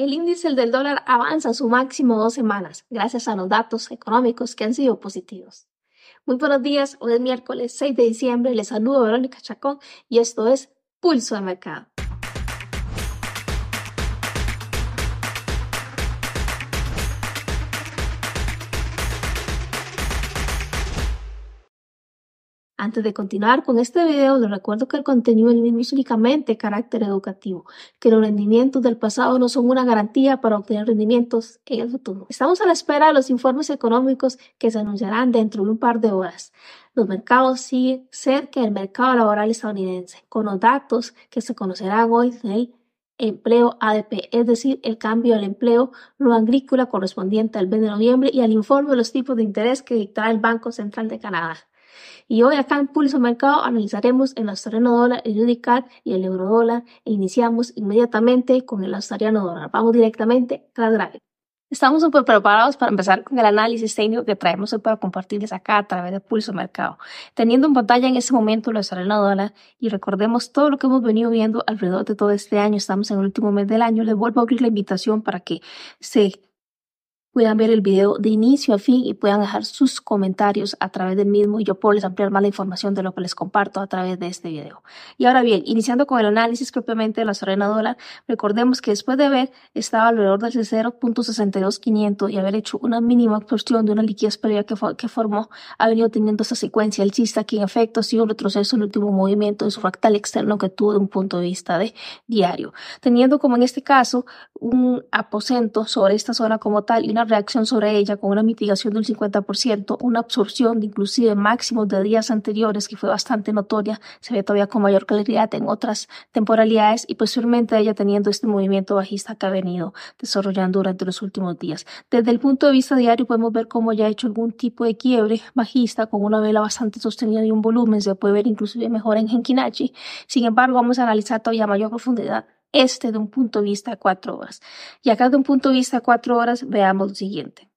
El índice del dólar avanza a su máximo dos semanas, gracias a los datos económicos que han sido positivos. Muy buenos días, hoy es miércoles 6 de diciembre, les saludo Verónica Chacón y esto es Pulso de Mercado. Antes de continuar con este video, les recuerdo que el contenido es únicamente carácter educativo, que los rendimientos del pasado no son una garantía para obtener rendimientos en el futuro. Estamos a la espera de los informes económicos que se anunciarán dentro de un par de horas. Los mercados siguen cerca del mercado laboral estadounidense, con los datos que se conocerán hoy del empleo ADP, es decir, el cambio del empleo no agrícola correspondiente al mes de noviembre y al informe de los tipos de interés que dictará el Banco Central de Canadá. Y hoy acá en Pulso Mercado analizaremos el australiano dólar, el UDICAT y el euro dólar e iniciamos inmediatamente con el australiano dólar. Vamos directamente a la gráfica. Estamos súper preparados para empezar con el análisis técnico que traemos hoy para compartirles acá a través de Pulso Mercado. Teniendo en pantalla en este momento el australiano dólar y recordemos todo lo que hemos venido viendo alrededor de todo este año, estamos en el último mes del año, les vuelvo a abrir la invitación para que se puedan ver el video de inicio a fin y puedan dejar sus comentarios a través del mismo y yo puedo les ampliar más la información de lo que les comparto a través de este video. Y ahora bien, iniciando con el análisis propiamente de la sorena dólar, recordemos que después de haber estado alrededor del 0.62500 y haber hecho una mínima absorción de una liquidez previa que, que formó, ha venido teniendo esa secuencia alcista que en efecto ha sido un retroceso en el último movimiento de su fractal externo que tuvo de un punto de vista de diario, teniendo como en este caso un aposento sobre esta zona como tal y una reacción sobre ella con una mitigación del 50%, una absorción de inclusive máximos de días anteriores que fue bastante notoria, se ve todavía con mayor claridad en otras temporalidades y posteriormente ella teniendo este movimiento bajista que ha venido desarrollando durante los últimos días. Desde el punto de vista diario podemos ver cómo ya ha hecho algún tipo de quiebre bajista con una vela bastante sostenida y un volumen, se puede ver inclusive mejor en Genkinachi. Sin embargo, vamos a analizar todavía a mayor profundidad este de un punto de vista de cuatro horas. Y acá de un punto de vista de cuatro horas veamos lo siguiente.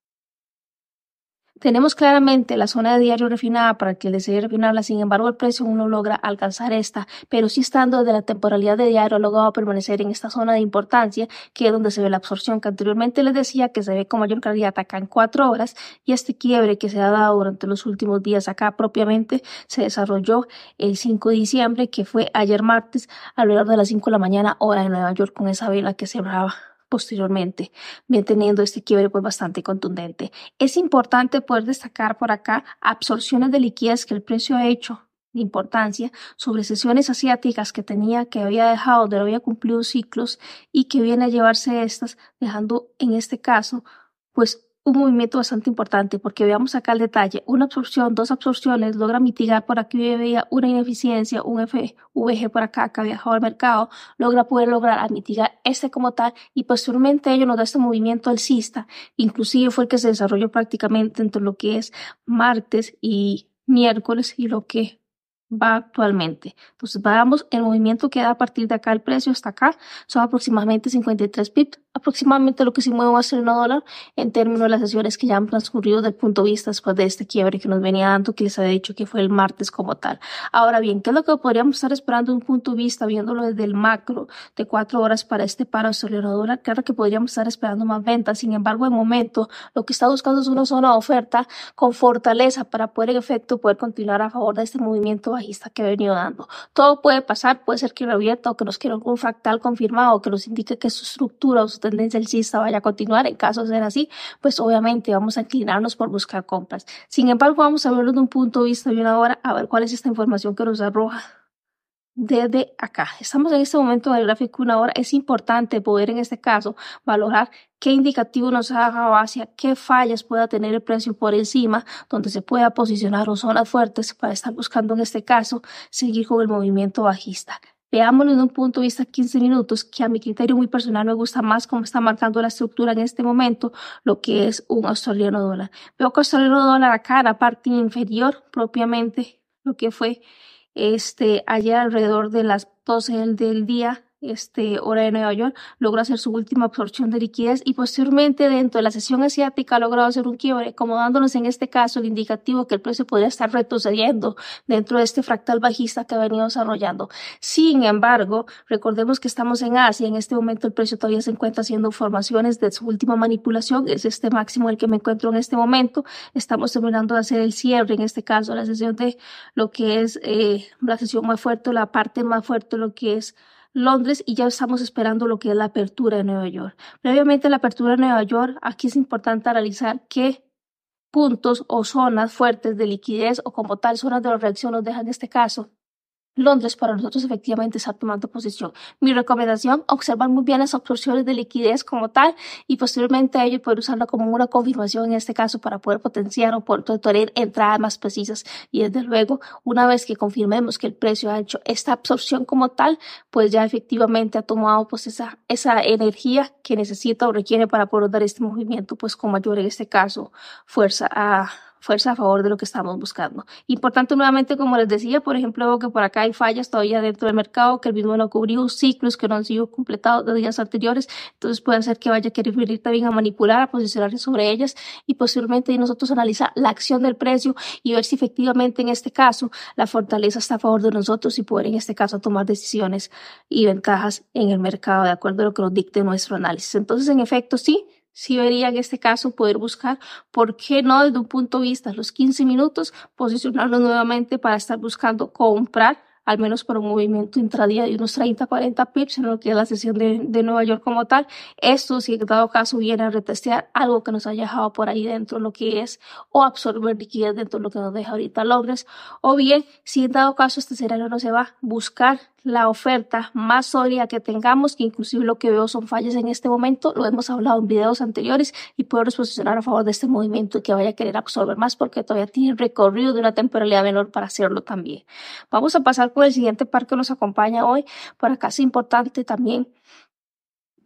Tenemos claramente la zona de diario refinada para que el desee refinarla, sin embargo el precio uno logra alcanzar esta, pero sí estando desde la temporalidad de diario logrado permanecer en esta zona de importancia, que es donde se ve la absorción que anteriormente les decía que se ve con mayor claridad acá en cuatro horas, y este quiebre que se ha dado durante los últimos días acá propiamente se desarrolló el 5 de diciembre, que fue ayer martes, alrededor de las 5 de la mañana, hora de Nueva York, con esa vela que cerraba posteriormente, bien teniendo este quiebre pues bastante contundente. Es importante poder destacar por acá absorciones de liquidez que el precio ha hecho de importancia sobre sesiones asiáticas que tenía, que había dejado, de había cumplido ciclos y que viene a llevarse estas, dejando en este caso pues un movimiento bastante importante porque veamos acá el detalle. Una absorción, dos absorciones, logra mitigar por aquí veía una ineficiencia, un FVG por acá que ha viajado al mercado, logra poder lograr mitigar este como tal y posteriormente ello nos da este movimiento alcista. Inclusive fue el que se desarrolló prácticamente entre lo que es martes y miércoles y lo que va actualmente. Entonces, veamos el movimiento que da a partir de acá el precio hasta acá, son aproximadamente 53 pips aproximadamente lo que se mueve va a ser un dólar en términos de las sesiones que ya han transcurrido del punto de vista después de este quiebre que nos venía dando, que les había dicho que fue el martes como tal. Ahora bien, ¿qué es lo que podríamos estar esperando de un punto de vista, viéndolo desde el macro de cuatro horas para este paro australiano dólar? Claro que podríamos estar esperando más ventas, sin embargo, en momento lo que está buscando es una zona de oferta con fortaleza para poder en efecto poder continuar a favor de este movimiento bajista que ha venido dando. Todo puede pasar, puede ser que revierta o que nos quiera algún fractal confirmado que nos indique que su estructura o su tendencia alcista vaya a continuar. En caso de ser así, pues obviamente vamos a inclinarnos por buscar compras. Sin embargo, vamos a verlo de un punto de vista de una hora, a ver cuál es esta información que nos arroja desde acá. Estamos en este momento en el gráfico una hora. Es importante poder en este caso valorar qué indicativo nos haga hacia qué fallas pueda tener el precio por encima, donde se pueda posicionar o zonas fuertes para estar buscando en este caso seguir con el movimiento bajista. Veámoslo en un punto de vista 15 minutos, que a mi criterio muy personal me gusta más cómo está marcando la estructura en este momento, lo que es un australiano dólar. Veo que australiano dólar acá en la parte inferior, propiamente lo que fue este, allá alrededor de las 12 del día, este, hora de Nueva York, logró hacer su última absorción de liquidez y posteriormente dentro de la sesión asiática logrado hacer un quiebre, como dándonos en este caso el indicativo que el precio podría estar retrocediendo dentro de este fractal bajista que ha venido desarrollando. Sin embargo, recordemos que estamos en Asia, en este momento el precio todavía se encuentra haciendo formaciones de su última manipulación, es este máximo el que me encuentro en este momento. Estamos terminando de hacer el cierre, en este caso la sesión de lo que es eh, la sesión más fuerte, la parte más fuerte, lo que es Londres y ya estamos esperando lo que es la apertura de Nueva York. Previamente la apertura de Nueva York, aquí es importante analizar qué puntos o zonas fuertes de liquidez o como tal zonas de reacción nos dejan en este caso Londres para nosotros efectivamente está tomando posición. Mi recomendación, observar muy bien las absorciones de liquidez como tal y posteriormente ello poder usarla como una confirmación en este caso para poder potenciar o poder tener entradas más precisas. Y desde luego, una vez que confirmemos que el precio ha hecho esta absorción como tal, pues ya efectivamente ha tomado pues esa, esa energía que necesita o requiere para poder dar este movimiento pues con mayor en este caso fuerza a fuerza a favor de lo que estamos buscando. Importante nuevamente, como les decía, por ejemplo, que por acá hay fallas todavía dentro del mercado, que el mismo no cubrió ciclos que no han sido completados de días anteriores, entonces puede ser que vaya a querer venir también a manipular, a posicionarse sobre ellas y posiblemente nosotros analizar la acción del precio y ver si efectivamente en este caso la fortaleza está a favor de nosotros y poder en este caso tomar decisiones y ventajas en el mercado de acuerdo a lo que nos dicte nuestro análisis. Entonces, en efecto, sí, sí vería en este caso poder buscar, ¿por qué no desde un punto de vista, los 15 minutos, posicionarlo nuevamente para estar buscando comprar al menos por un movimiento intradía de unos 30, 40 pips en lo que es la sesión de, de Nueva York como tal. Esto, si en dado caso viene a retestear algo que nos haya dejado por ahí dentro lo que es, o absorber liquidez dentro de lo que nos deja ahorita Londres, o bien, si en dado caso este escenario no se va, buscar la oferta más sólida que tengamos, que inclusive lo que veo son fallas en este momento, lo hemos hablado en videos anteriores, y poder posicionar a favor de este movimiento y que vaya a querer absorber más porque todavía tiene recorrido de una temporalidad menor para hacerlo también. Vamos a pasar con el siguiente par que nos acompaña hoy. Por acá es importante también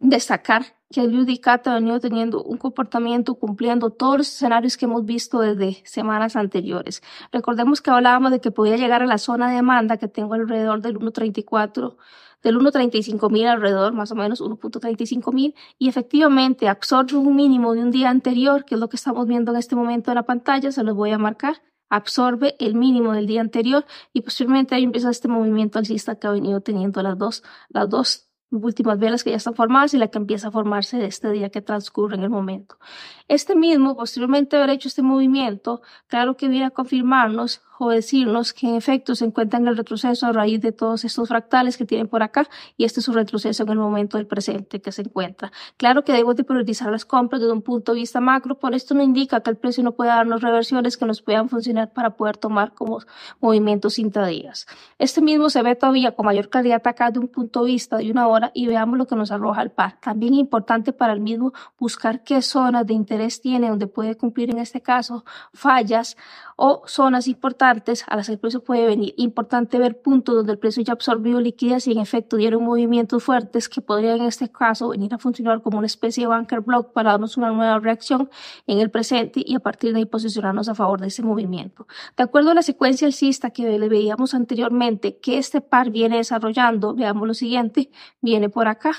destacar que el UDCAT ha venido teniendo un comportamiento cumpliendo todos los escenarios que hemos visto desde semanas anteriores. Recordemos que hablábamos de que podía llegar a la zona de demanda que tengo alrededor del 1.34, del 1.35 mil alrededor, más o menos 1.35 mil, y efectivamente absorbe un mínimo de un día anterior, que es lo que estamos viendo en este momento en la pantalla, se los voy a marcar absorbe el mínimo del día anterior y posteriormente ahí empieza este movimiento alcista que ha venido teniendo las dos, las dos últimas velas que ya están formadas y la que empieza a formarse de este día que transcurre en el momento. Este mismo, posteriormente haber hecho este movimiento, claro que viene a confirmarnos o decirnos que en efecto se encuentra en el retroceso a raíz de todos estos fractales que tienen por acá y este es su retroceso en el momento del presente que se encuentra. Claro que debemos de priorizar las compras desde un punto de vista macro, por esto no indica que el precio no pueda darnos reversiones que nos puedan funcionar para poder tomar como movimientos intradías. Este mismo se ve todavía con mayor calidad acá de un punto de vista de una hora y veamos lo que nos arroja el par. También importante para el mismo buscar qué zonas de interés tiene donde puede cumplir en este caso fallas o zonas importantes a las que el precio puede venir. Importante ver puntos donde el precio ya absorbió liquidez y en efecto dieron movimientos fuertes que podrían en este caso venir a funcionar como una especie de banker block para darnos una nueva reacción en el presente y a partir de ahí posicionarnos a favor de ese movimiento. De acuerdo a la secuencia alcista que le veíamos anteriormente que este par viene desarrollando, veamos lo siguiente, viene por acá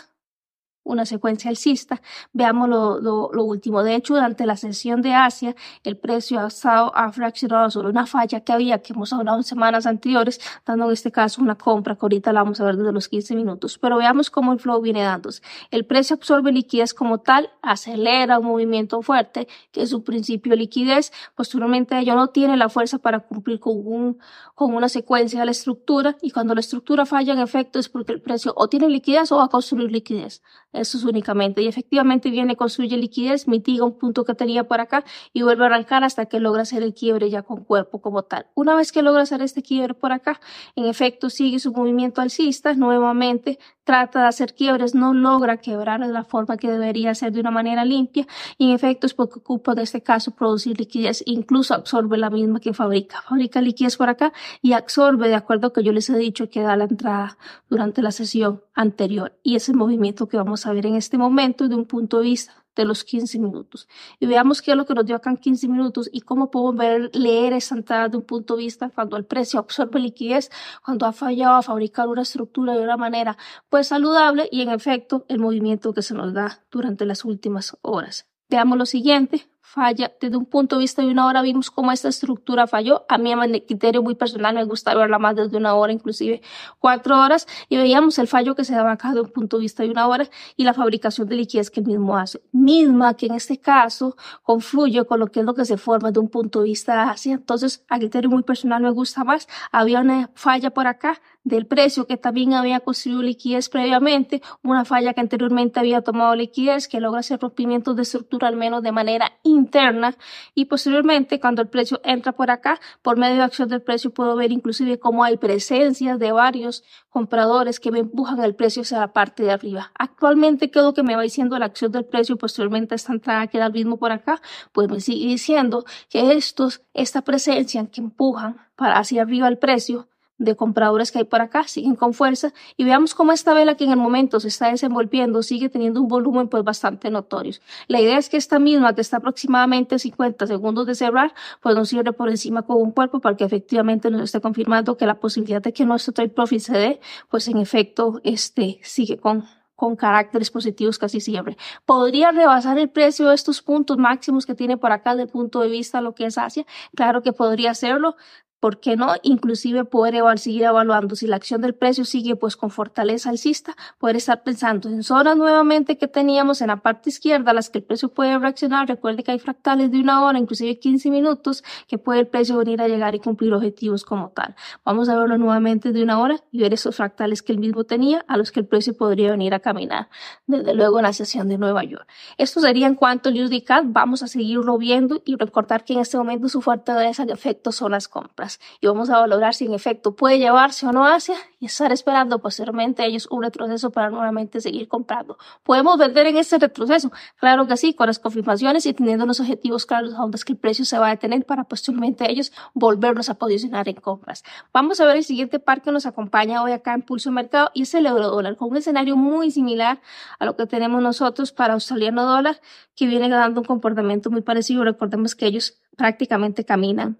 una secuencia alcista. Veamos lo, lo, último. De hecho, durante la sesión de Asia, el precio ha, estado, ha fraccionado sobre una falla que había, que hemos hablado en semanas anteriores, dando en este caso una compra, que ahorita la vamos a ver desde los 15 minutos. Pero veamos cómo el flow viene dándose. El precio absorbe liquidez como tal, acelera un movimiento fuerte, que es su principio de liquidez. Posteriormente, ello no tiene la fuerza para cumplir con, un, con una secuencia de la estructura, y cuando la estructura falla, en efecto, es porque el precio o tiene liquidez o va a construir liquidez. Eso es únicamente. Y efectivamente viene, construye liquidez, mitiga un punto que tenía por acá y vuelve a arrancar hasta que logra hacer el quiebre ya con cuerpo como tal. Una vez que logra hacer este quiebre por acá, en efecto sigue su movimiento alcista, nuevamente trata de hacer quiebres, no logra quebrar de la forma que debería ser de una manera limpia y en efecto es porque ocupa de este caso producir liquidez, incluso absorbe la misma que fabrica. Fabrica liquidez por acá y absorbe de acuerdo a que yo les he dicho que da la entrada durante la sesión anterior y ese movimiento que vamos ver en este momento de un punto de vista de los 15 minutos. Y veamos qué es lo que nos dio acá en 15 minutos y cómo podemos ver, leer esa entrada de un punto de vista cuando el precio absorbe liquidez, cuando ha fallado a fabricar una estructura de una manera pues saludable y en efecto el movimiento que se nos da durante las últimas horas. Veamos lo siguiente, falla. Desde un punto de vista de una hora vimos cómo esta estructura falló. A mí, en criterio muy personal, me gusta verla más desde una hora, inclusive cuatro horas, y veíamos el fallo que se daba acá de un punto de vista de una hora y la fabricación de liquidez que el mismo hace. Misma que en este caso confluye con lo que es lo que se forma de un punto de vista así. Entonces, a criterio muy personal me gusta más. Había una falla por acá del precio que también había construido liquidez previamente, una falla que anteriormente había tomado liquidez, que logra hacer rompimientos de estructura al menos de manera interna y posteriormente cuando el precio entra por acá, por medio de acción del precio puedo ver inclusive cómo hay presencias de varios compradores que me empujan el precio hacia la parte de arriba. Actualmente, ¿qué es lo que me va diciendo la acción del precio? Posteriormente esta entrada queda el mismo por acá, pues me sigue diciendo que estos, esta presencia que empujan para hacia arriba el precio, de compradores que hay por acá, siguen con fuerza y veamos cómo esta vela que en el momento se está desenvolviendo sigue teniendo un volumen pues bastante notorio. La idea es que esta misma que está aproximadamente 50 segundos de cerrar pues nos cierre por encima con un cuerpo para que efectivamente nos esté confirmando que la posibilidad de que nuestro trade profit se dé pues en efecto este sigue con con caracteres positivos casi siempre. Podría rebasar el precio de estos puntos máximos que tiene por acá desde el punto de vista lo que es Asia. Claro que podría hacerlo. ¿Por qué no? Inclusive poder seguir evaluando si la acción del precio sigue pues con fortaleza alcista, poder estar pensando en zonas nuevamente que teníamos en la parte izquierda, las que el precio puede reaccionar. Recuerde que hay fractales de una hora, inclusive 15 minutos, que puede el precio venir a llegar y cumplir objetivos como tal. Vamos a verlo nuevamente de una hora y ver esos fractales que el mismo tenía, a los que el precio podría venir a caminar, desde luego en la sesión de Nueva York. Esto sería en cuanto al USD Vamos a seguirlo viendo y recordar que en este momento su fortaleza de efecto son las compras y vamos a valorar si en efecto puede llevarse o no hacia y estar esperando posteriormente ellos un retroceso para nuevamente seguir comprando. ¿Podemos vender en este retroceso? Claro que sí, con las confirmaciones y teniendo los objetivos claros a dónde es que el precio se va a detener para posteriormente ellos volvernos a posicionar en compras. Vamos a ver el siguiente par que nos acompaña hoy acá en Pulso Mercado y es el euro dólar con un escenario muy similar a lo que tenemos nosotros para australiano dólar que viene dando un comportamiento muy parecido. Recordemos que ellos prácticamente caminan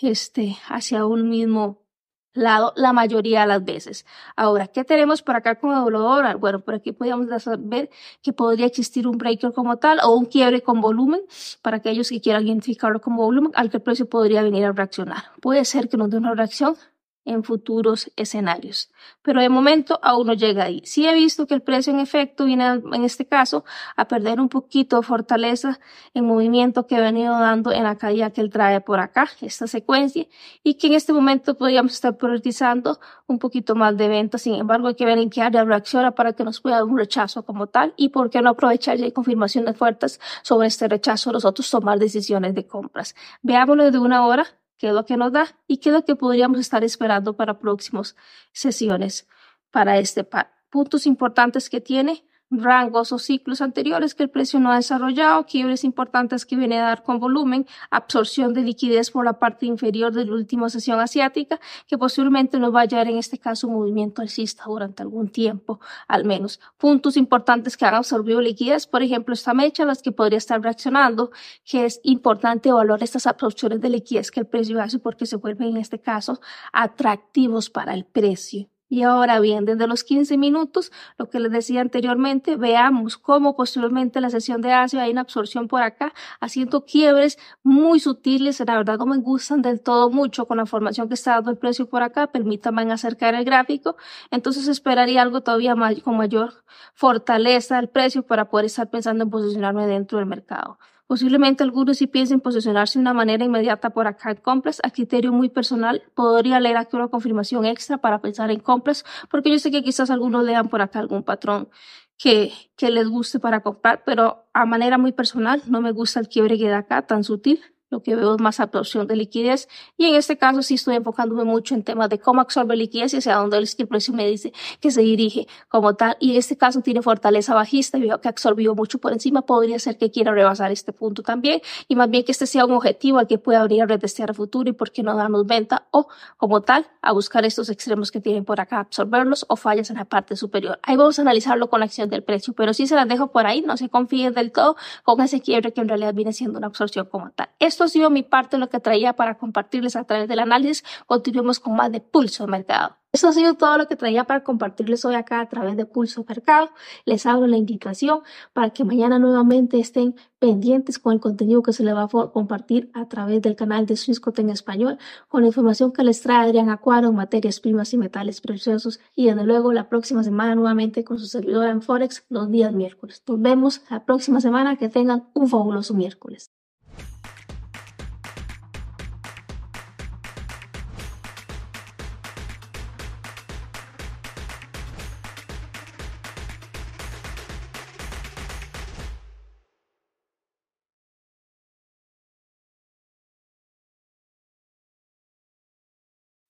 este, hacia un mismo lado la mayoría de las veces. Ahora, ¿qué tenemos por acá con el dólar? Bueno, por aquí podríamos ver que podría existir un breaker como tal o un quiebre con volumen para aquellos que quieran identificarlo como volumen al que el precio podría venir a reaccionar. Puede ser que nos dé una reacción en futuros escenarios. Pero de momento aún no llega ahí. Sí he visto que el precio en efecto viene en este caso a perder un poquito de fortaleza en movimiento que ha venido dando en la caída que él trae por acá, esta secuencia, y que en este momento podríamos estar priorizando un poquito más de venta. Sin embargo, hay que ver en qué área reacciona para que nos pueda dar un rechazo como tal y por qué no aprovechar ya hay confirmaciones fuertes sobre este rechazo nosotros tomar decisiones de compras. Veámoslo de una hora qué es lo que nos da y qué es lo que podríamos estar esperando para próximas sesiones para este par. Puntos importantes que tiene rangos o ciclos anteriores que el precio no ha desarrollado, quiebres importantes que viene a dar con volumen, absorción de liquidez por la parte inferior de la última sesión asiática, que posiblemente nos va a llevar en este caso un movimiento alcista durante algún tiempo, al menos. Puntos importantes que han absorbido liquidez, por ejemplo, esta mecha, las que podría estar reaccionando, que es importante evaluar estas absorciones de liquidez que el precio hace porque se vuelven en este caso atractivos para el precio. Y ahora bien, desde los 15 minutos, lo que les decía anteriormente, veamos cómo posteriormente la sesión de Asia hay una absorción por acá, haciendo quiebres muy sutiles, la verdad no me gustan del todo mucho con la formación que está dando el precio por acá, permítanme acercar el gráfico, entonces esperaría algo todavía más, con mayor fortaleza del precio para poder estar pensando en posicionarme dentro del mercado. Posiblemente algunos sí piensen posicionarse de una manera inmediata por en compras. A criterio muy personal, podría leer aquí una confirmación extra para pensar en compras, porque yo sé que quizás algunos lean por acá algún patrón que, que les guste para comprar, pero a manera muy personal no me gusta el quiebre que da acá tan sutil lo que veo es más absorción de liquidez. Y en este caso sí estoy enfocándome mucho en temas de cómo absorbe liquidez y hacia dónde el precio me dice que se dirige como tal. Y en este caso tiene fortaleza bajista y veo que absorbió mucho por encima. Podría ser que quiera rebasar este punto también. Y más bien que este sea un objetivo al que pueda abrir a retestear a futuro y por qué no darnos venta o como tal a buscar estos extremos que tienen por acá, absorberlos o fallas en la parte superior. Ahí vamos a analizarlo con la acción del precio, pero sí se las dejo por ahí. No se confíen del todo con ese quiebre que en realidad viene siendo una absorción como tal. Esto ha sido mi parte de lo que traía para compartirles a través del análisis. Continuemos con más de pulso de mercado. Eso ha sido todo lo que traía para compartirles hoy acá a través de Pulso Mercado. Les abro la invitación para que mañana nuevamente estén pendientes con el contenido que se les va a compartir a través del canal de Swissquote en español, con la información que les trae Adrián Acuaro en materias primas y metales preciosos. Y desde luego la próxima semana nuevamente con su servidor en Forex los días miércoles. Nos vemos la próxima semana. Que tengan un fabuloso miércoles.